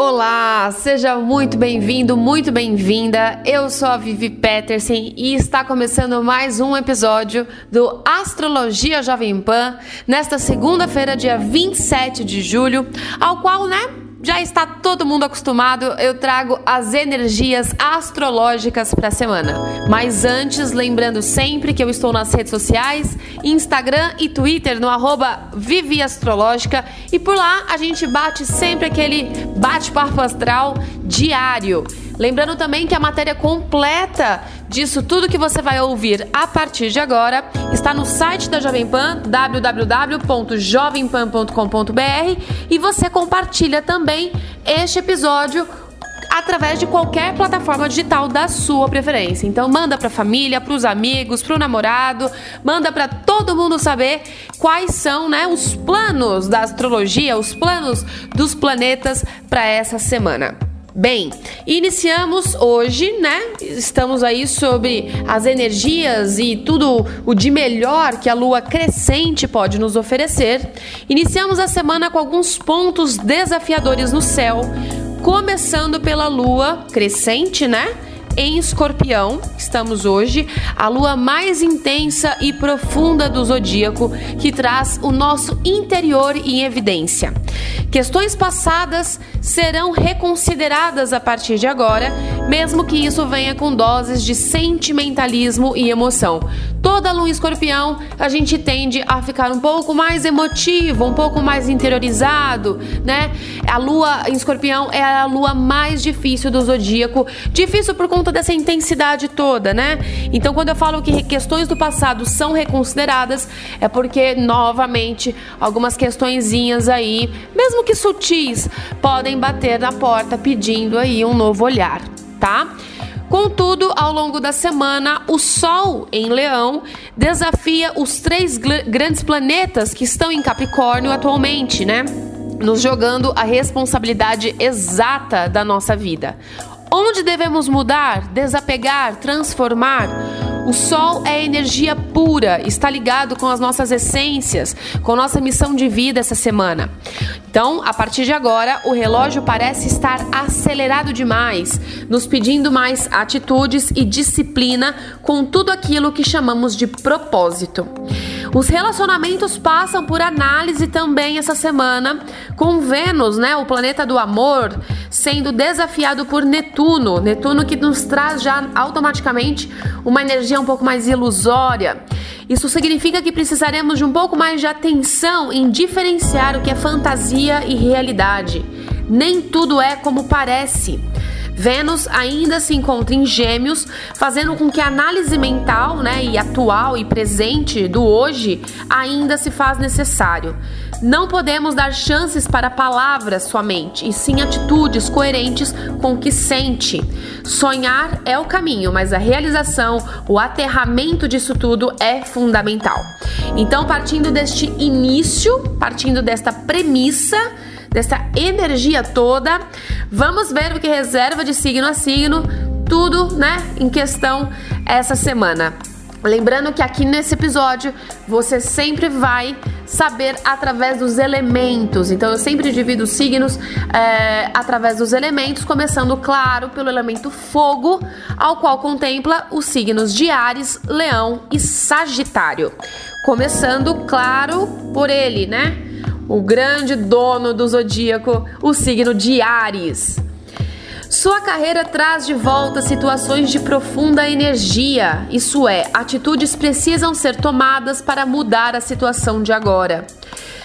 Olá, seja muito bem-vindo, muito bem-vinda. Eu sou a Vivi Peterson e está começando mais um episódio do Astrologia Jovem Pan nesta segunda-feira, dia 27 de julho, ao qual, né, já está todo mundo acostumado, eu trago as energias astrológicas para a semana. Mas antes, lembrando sempre que eu estou nas redes sociais, Instagram e Twitter no arroba Vivi Astrológica e por lá a gente bate sempre aquele bate-papo astral diário. Lembrando também que a matéria completa disso tudo que você vai ouvir a partir de agora está no site da Jovem Pan, www.jovempan.com.br e você compartilha também este episódio através de qualquer plataforma digital da sua preferência. Então manda para a família, para os amigos, para o namorado, manda para todo mundo saber quais são, né, os planos da astrologia, os planos dos planetas para essa semana. Bem, iniciamos hoje, né? Estamos aí sobre as energias e tudo o de melhor que a lua crescente pode nos oferecer. Iniciamos a semana com alguns pontos desafiadores no céu, começando pela lua crescente, né? em Escorpião, estamos hoje, a lua mais intensa e profunda do zodíaco, que traz o nosso interior em evidência. Questões passadas serão reconsideradas a partir de agora, mesmo que isso venha com doses de sentimentalismo e emoção. Toda lua escorpião, a gente tende a ficar um pouco mais emotivo, um pouco mais interiorizado, né? A lua em escorpião é a lua mais difícil do zodíaco, difícil por conta dessa intensidade toda, né? Então, quando eu falo que questões do passado são reconsideradas, é porque, novamente, algumas questõezinhas aí, mesmo que sutis, podem bater na porta pedindo aí um novo olhar, tá? Contudo, ao longo da semana, o Sol em Leão desafia os três grandes planetas que estão em Capricórnio atualmente, né? Nos jogando a responsabilidade exata da nossa vida. Onde devemos mudar, desapegar, transformar? O Sol é energia pura, está ligado com as nossas essências, com nossa missão de vida essa semana. Então, a partir de agora, o relógio parece estar acelerado demais, nos pedindo mais atitudes e disciplina com tudo aquilo que chamamos de propósito. Os relacionamentos passam por análise também essa semana, com Vênus, né, o planeta do amor, sendo desafiado por Netuno, Netuno que nos traz já automaticamente uma energia um pouco mais ilusória. Isso significa que precisaremos de um pouco mais de atenção em diferenciar o que é fantasia e realidade. Nem tudo é como parece. Vênus ainda se encontra em Gêmeos, fazendo com que a análise mental, né, e atual e presente do hoje ainda se faz necessário. Não podemos dar chances para palavras somente, e sim atitudes coerentes com o que sente. Sonhar é o caminho, mas a realização, o aterramento disso tudo é fundamental. Então, partindo deste início, partindo desta premissa, dessa energia toda. Vamos ver o que reserva de signo a signo, tudo, né, em questão essa semana. Lembrando que aqui nesse episódio você sempre vai saber através dos elementos. Então eu sempre divido os signos é, através dos elementos, começando, claro, pelo elemento fogo, ao qual contempla os signos de Ares, Leão e Sagitário. Começando, claro, por ele, né? O grande dono do zodíaco, o signo de Ares. Sua carreira traz de volta situações de profunda energia, isso é, atitudes precisam ser tomadas para mudar a situação de agora.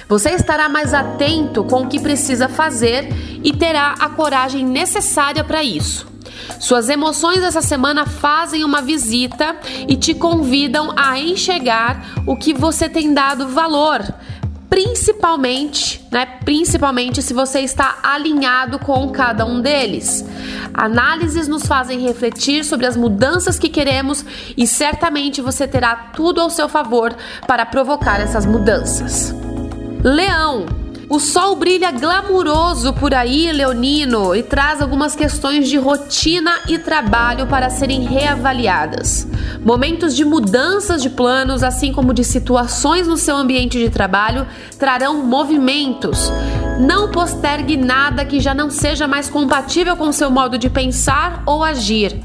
Você estará mais atento com o que precisa fazer e terá a coragem necessária para isso. Suas emoções essa semana fazem uma visita e te convidam a enxergar o que você tem dado valor principalmente, né? Principalmente se você está alinhado com cada um deles. Análises nos fazem refletir sobre as mudanças que queremos e certamente você terá tudo ao seu favor para provocar essas mudanças. Leão, o sol brilha glamuroso por aí, Leonino, e traz algumas questões de rotina e trabalho para serem reavaliadas. Momentos de mudanças de planos, assim como de situações no seu ambiente de trabalho, trarão movimentos. Não postergue nada que já não seja mais compatível com seu modo de pensar ou agir.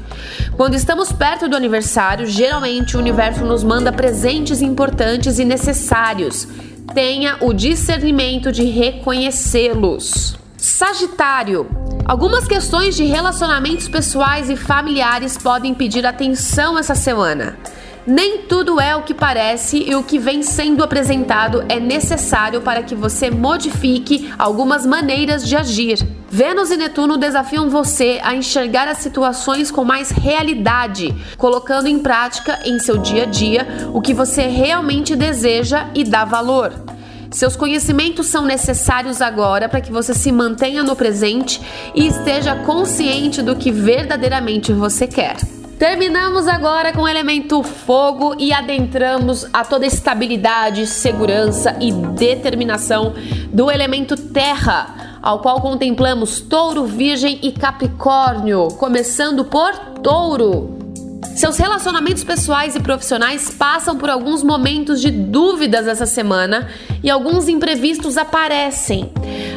Quando estamos perto do aniversário, geralmente o universo nos manda presentes importantes e necessários tenha o discernimento de reconhecê-los. Sagitário. Algumas questões de relacionamentos pessoais e familiares podem pedir atenção essa semana. Nem tudo é o que parece e o que vem sendo apresentado é necessário para que você modifique algumas maneiras de agir. Vênus e Netuno desafiam você a enxergar as situações com mais realidade, colocando em prática em seu dia a dia o que você realmente deseja e dá valor. Seus conhecimentos são necessários agora para que você se mantenha no presente e esteja consciente do que verdadeiramente você quer. Terminamos agora com o elemento fogo e adentramos a toda estabilidade, segurança e determinação do elemento terra, ao qual contemplamos touro, virgem e capricórnio, começando por touro. Seus relacionamentos pessoais e profissionais passam por alguns momentos de dúvidas essa semana e alguns imprevistos aparecem.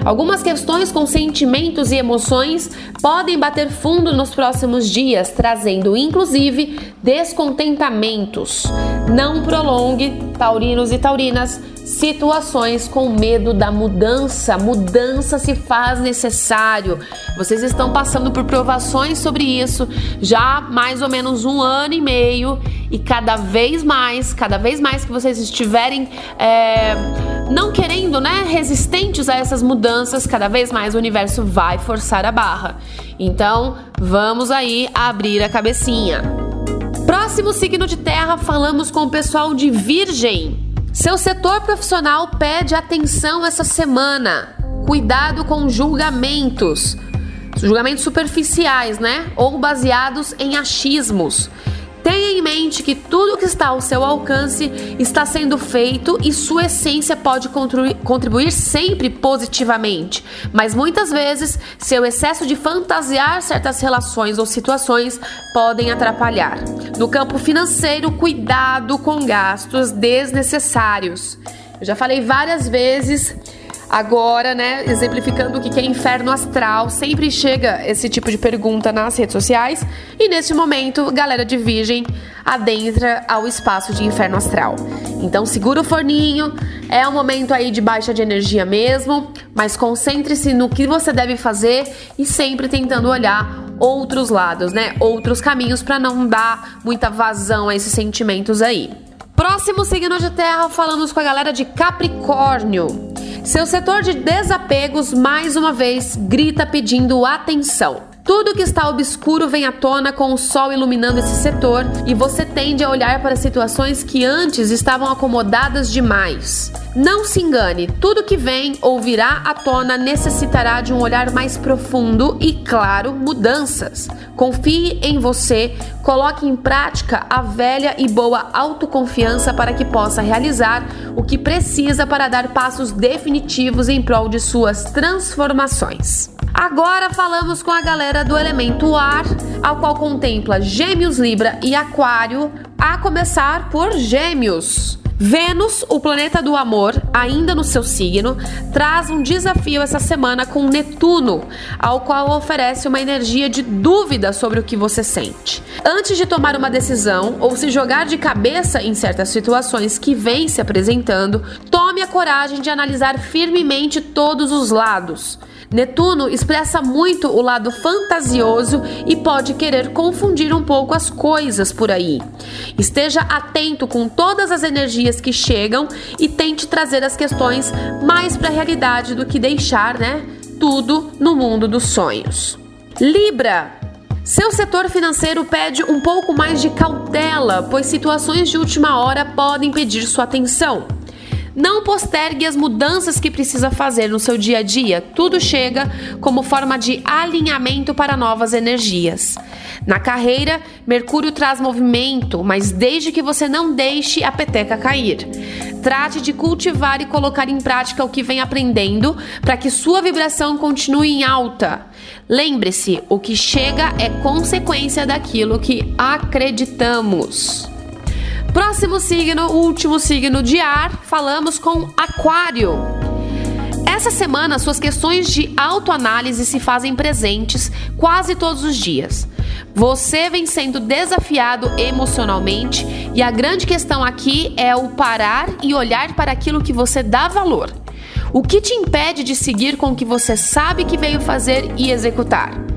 Algumas questões com sentimentos e emoções podem bater fundo nos próximos dias, trazendo inclusive descontentamentos. Não prolongue, taurinos e taurinas, situações com medo da mudança. Mudança se faz necessário. Vocês estão passando por provações sobre isso já há mais ou menos um ano e meio e cada vez mais, cada vez mais que vocês estiverem é, não querendo, né, resistentes a essas mudanças, cada vez mais o universo vai forçar a barra. Então, vamos aí abrir a cabecinha. Próximo signo de terra, falamos com o pessoal de Virgem. Seu setor profissional pede atenção essa semana. Cuidado com julgamentos. Julgamentos superficiais, né? Ou baseados em achismos. Tenha em mente que tudo que está ao seu alcance está sendo feito e sua essência pode contribuir sempre positivamente, mas muitas vezes seu excesso de fantasiar certas relações ou situações podem atrapalhar. No campo financeiro, cuidado com gastos desnecessários. Eu já falei várias vezes Agora, né, exemplificando o que é inferno astral, sempre chega esse tipo de pergunta nas redes sociais. E neste momento, galera de Virgem adentra ao espaço de inferno astral. Então, segura o forninho, é um momento aí de baixa de energia mesmo, mas concentre-se no que você deve fazer e sempre tentando olhar outros lados, né? Outros caminhos para não dar muita vazão a esses sentimentos aí. Próximo signo de terra, falamos com a galera de Capricórnio. Seu setor de desapegos, mais uma vez, grita pedindo atenção. Tudo que está obscuro vem à tona com o sol iluminando esse setor e você tende a olhar para situações que antes estavam acomodadas demais. Não se engane, tudo que vem ou virá à tona necessitará de um olhar mais profundo e, claro, mudanças. Confie em você, coloque em prática a velha e boa autoconfiança para que possa realizar o que precisa para dar passos definitivos em prol de suas transformações. Agora falamos com a galera do elemento ar, ao qual contempla Gêmeos, Libra e Aquário, a começar por Gêmeos. Vênus, o planeta do amor, ainda no seu signo, traz um desafio essa semana com Netuno, ao qual oferece uma energia de dúvida sobre o que você sente. Antes de tomar uma decisão ou se jogar de cabeça em certas situações que vêm se apresentando, tome a coragem de analisar firmemente todos os lados. Netuno expressa muito o lado fantasioso e pode querer confundir um pouco as coisas por aí. Esteja atento com todas as energias que chegam e tente trazer as questões mais para a realidade do que deixar, né, tudo no mundo dos sonhos. Libra Seu setor financeiro pede um pouco mais de cautela, pois situações de última hora podem pedir sua atenção. Não postergue as mudanças que precisa fazer no seu dia a dia. Tudo chega como forma de alinhamento para novas energias. Na carreira, Mercúrio traz movimento, mas desde que você não deixe a peteca cair. Trate de cultivar e colocar em prática o que vem aprendendo para que sua vibração continue em alta. Lembre-se, o que chega é consequência daquilo que acreditamos. Próximo signo, último signo de ar, falamos com Aquário. Essa semana, suas questões de autoanálise se fazem presentes quase todos os dias. Você vem sendo desafiado emocionalmente e a grande questão aqui é o parar e olhar para aquilo que você dá valor. O que te impede de seguir com o que você sabe que veio fazer e executar?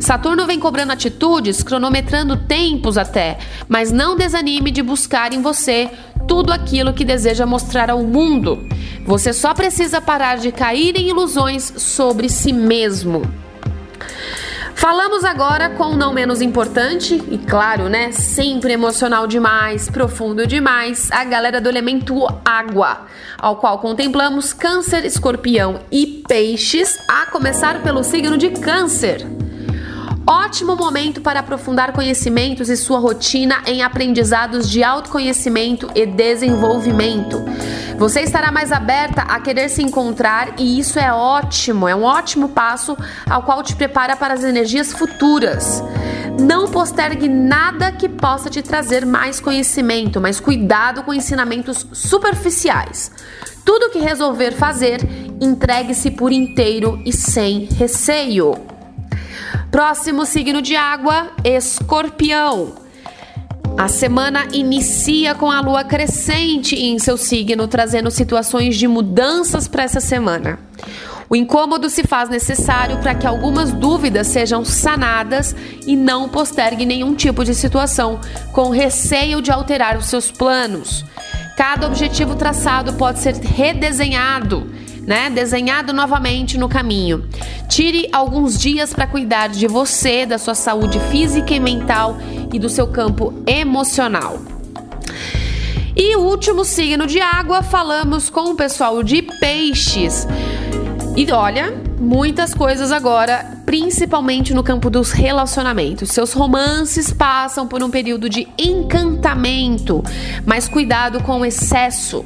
Saturno vem cobrando atitudes, cronometrando tempos até, mas não desanime de buscar em você tudo aquilo que deseja mostrar ao mundo. Você só precisa parar de cair em ilusões sobre si mesmo. Falamos agora com não menos importante e claro, né, sempre emocional demais, profundo demais, a galera do elemento água, ao qual contemplamos Câncer, Escorpião e Peixes, a começar pelo signo de Câncer. Ótimo momento para aprofundar conhecimentos e sua rotina em aprendizados de autoconhecimento e desenvolvimento. Você estará mais aberta a querer se encontrar e isso é ótimo, é um ótimo passo ao qual te prepara para as energias futuras. Não postergue nada que possa te trazer mais conhecimento, mas cuidado com ensinamentos superficiais. Tudo que resolver fazer, entregue-se por inteiro e sem receio. Próximo signo de água, Escorpião. A semana inicia com a lua crescente em seu signo, trazendo situações de mudanças para essa semana. O incômodo se faz necessário para que algumas dúvidas sejam sanadas e não postergue nenhum tipo de situação, com receio de alterar os seus planos. Cada objetivo traçado pode ser redesenhado né? Desenhado novamente no caminho. Tire alguns dias para cuidar de você, da sua saúde física e mental e do seu campo emocional. E o último signo de água, falamos com o pessoal de peixes. E olha, muitas coisas agora, principalmente no campo dos relacionamentos. Seus romances passam por um período de encantamento, mas cuidado com o excesso.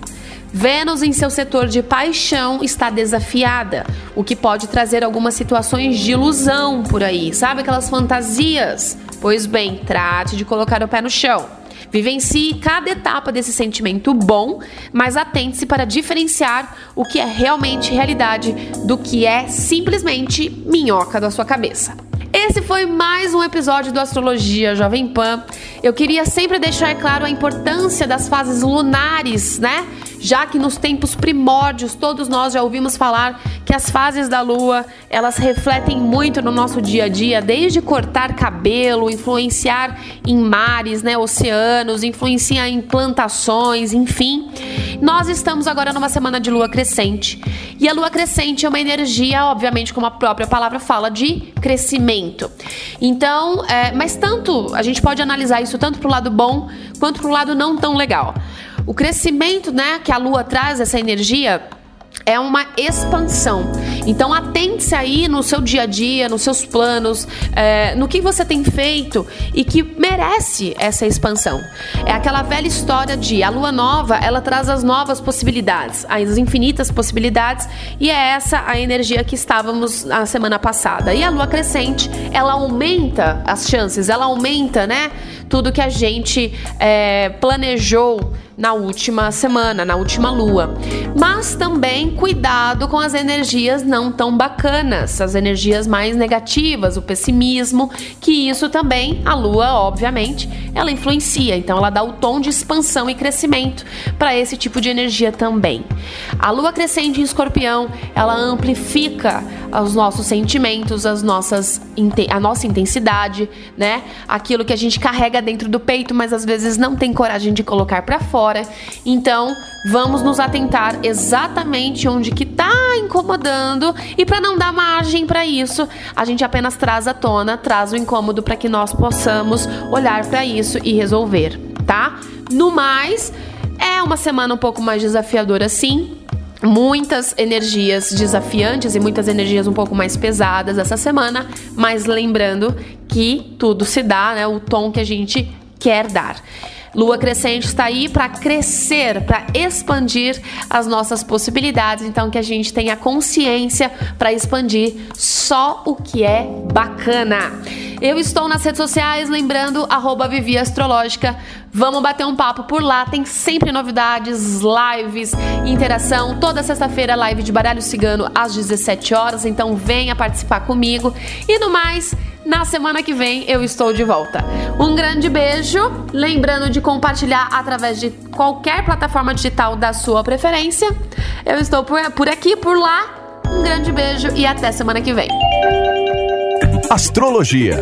Vênus, em seu setor de paixão, está desafiada, o que pode trazer algumas situações de ilusão por aí, sabe aquelas fantasias? Pois bem, trate de colocar o pé no chão. Vivencie cada etapa desse sentimento bom, mas atente-se para diferenciar o que é realmente realidade do que é simplesmente minhoca da sua cabeça. Esse foi mais um episódio do Astrologia Jovem Pan. Eu queria sempre deixar claro a importância das fases lunares, né? Já que nos tempos primórdios todos nós já ouvimos falar que as fases da lua, elas refletem muito no nosso dia a dia, desde cortar cabelo, influenciar em mares, né, oceanos, influenciar em plantações, enfim. Nós estamos agora numa semana de lua crescente. E a lua crescente é uma energia, obviamente, como a própria palavra fala, de crescimento. Então, é, mas tanto, a gente pode analisar isso tanto pro lado bom quanto pro lado não tão legal. O crescimento, né, que a lua traz, essa energia, é uma expansão. Então atente-se aí no seu dia a dia, nos seus planos, é, no que você tem feito e que merece essa expansão. É aquela velha história de a lua nova, ela traz as novas possibilidades, as infinitas possibilidades, e é essa a energia que estávamos na semana passada. E a lua crescente, ela aumenta as chances, ela aumenta, né, tudo que a gente é, planejou na última semana, na última lua. Mas também cuidado com as energias não tão bacanas, as energias mais negativas, o pessimismo, que isso também a lua, obviamente, ela influencia, então ela dá o tom de expansão e crescimento para esse tipo de energia também. A lua crescente em Escorpião, ela amplifica os nossos sentimentos, as nossas a nossa intensidade, né? Aquilo que a gente carrega dentro do peito, mas às vezes não tem coragem de colocar para fora fora. Então, vamos nos atentar exatamente onde que tá incomodando e para não dar margem para isso, a gente apenas traz à tona, traz o incômodo para que nós possamos olhar para isso e resolver, tá? No mais, é uma semana um pouco mais desafiadora sim, muitas energias desafiantes e muitas energias um pouco mais pesadas essa semana, mas lembrando que tudo se dá, né? O tom que a gente quer dar. Lua crescente está aí para crescer, para expandir as nossas possibilidades, então que a gente tenha consciência para expandir só o que é bacana. Eu estou nas redes sociais, lembrando, arroba Vivi Astrológica. Vamos bater um papo por lá, tem sempre novidades, lives, interação. Toda sexta-feira, live de baralho cigano às 17 horas, então venha participar comigo. E no mais, na semana que vem eu estou de volta. Um grande beijo, lembrando de compartilhar através de qualquer plataforma digital da sua preferência. Eu estou por, por aqui, por lá. Um grande beijo e até semana que vem. Astrologia